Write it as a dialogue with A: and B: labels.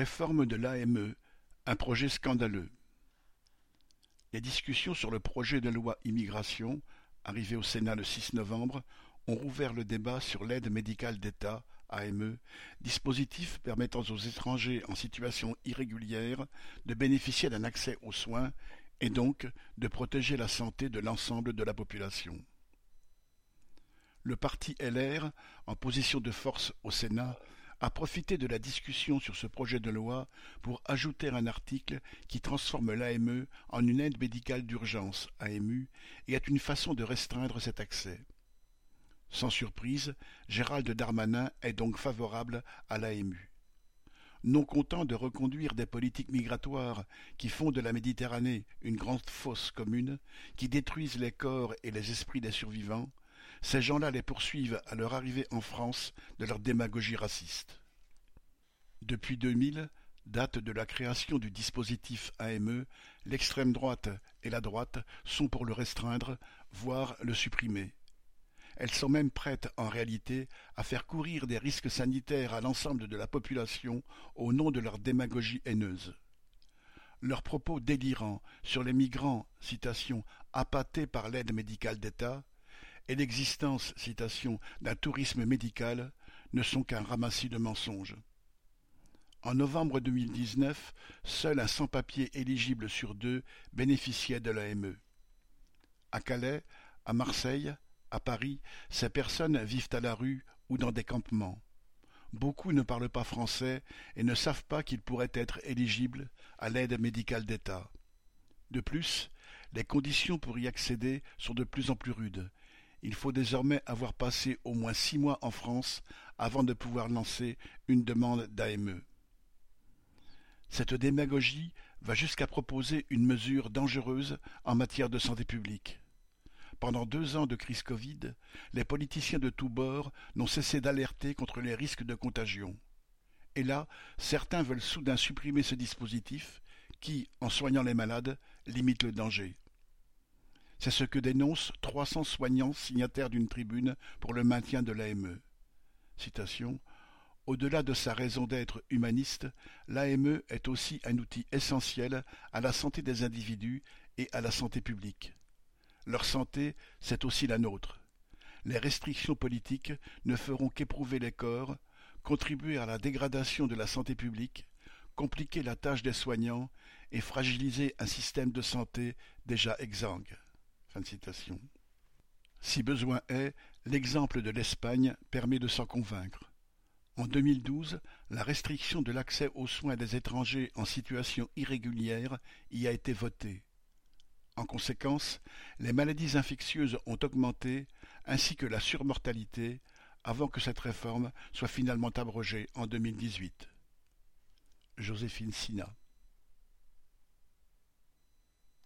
A: Réforme de l'AME, un projet scandaleux. Les discussions sur le projet de loi immigration, arrivé au Sénat le 6 novembre, ont rouvert le débat sur l'aide médicale d'État, AME, dispositif permettant aux étrangers en situation irrégulière de bénéficier d'un accès aux soins et donc de protéger la santé de l'ensemble de la population. Le parti LR, en position de force au Sénat, a profité de la discussion sur ce projet de loi pour ajouter un article qui transforme l'AME en une aide médicale d'urgence AMU et est une façon de restreindre cet accès. Sans surprise, Gérald Darmanin est donc favorable à l'AMU. Non content de reconduire des politiques migratoires qui font de la Méditerranée une grande fosse commune, qui détruisent les corps et les esprits des survivants, ces gens-là les poursuivent à leur arrivée en France de leur démagogie raciste. Depuis 2000, date de la création du dispositif AME, l'extrême droite et la droite sont pour le restreindre, voire le supprimer. Elles sont même prêtes en réalité à faire courir des risques sanitaires à l'ensemble de la population au nom de leur démagogie haineuse. Leurs propos délirants sur les migrants, citation, appâtés par l'aide médicale d'État, et l'existence citation, d'un tourisme médical ne sont qu'un ramassis de mensonges. En novembre 2019, seul un sans-papier éligible sur deux bénéficiait de l'AME. À Calais, à Marseille, à Paris, ces personnes vivent à la rue ou dans des campements. Beaucoup ne parlent pas français et ne savent pas qu'ils pourraient être éligibles à l'aide médicale d'État. De plus, les conditions pour y accéder sont de plus en plus rudes il faut désormais avoir passé au moins six mois en France avant de pouvoir lancer une demande d'AME. Cette démagogie va jusqu'à proposer une mesure dangereuse en matière de santé publique. Pendant deux ans de crise Covid, les politiciens de tous bords n'ont cessé d'alerter contre les risques de contagion. Et là, certains veulent soudain supprimer ce dispositif qui, en soignant les malades, limite le danger. C'est ce que dénoncent trois cents soignants signataires d'une tribune pour le maintien de l'AME. Au-delà de sa raison d'être humaniste, l'AME est aussi un outil essentiel à la santé des individus et à la santé publique. Leur santé, c'est aussi la nôtre. Les restrictions politiques ne feront qu'éprouver les corps, contribuer à la dégradation de la santé publique, compliquer la tâche des soignants et fragiliser un système de santé déjà exsangue. Si besoin est, l'exemple de l'Espagne permet de s'en convaincre. En 2012, la restriction de l'accès aux soins des étrangers en situation irrégulière y a été votée. En conséquence, les maladies infectieuses ont augmenté, ainsi que la surmortalité, avant que cette réforme soit finalement abrogée en 2018. Joséphine Sina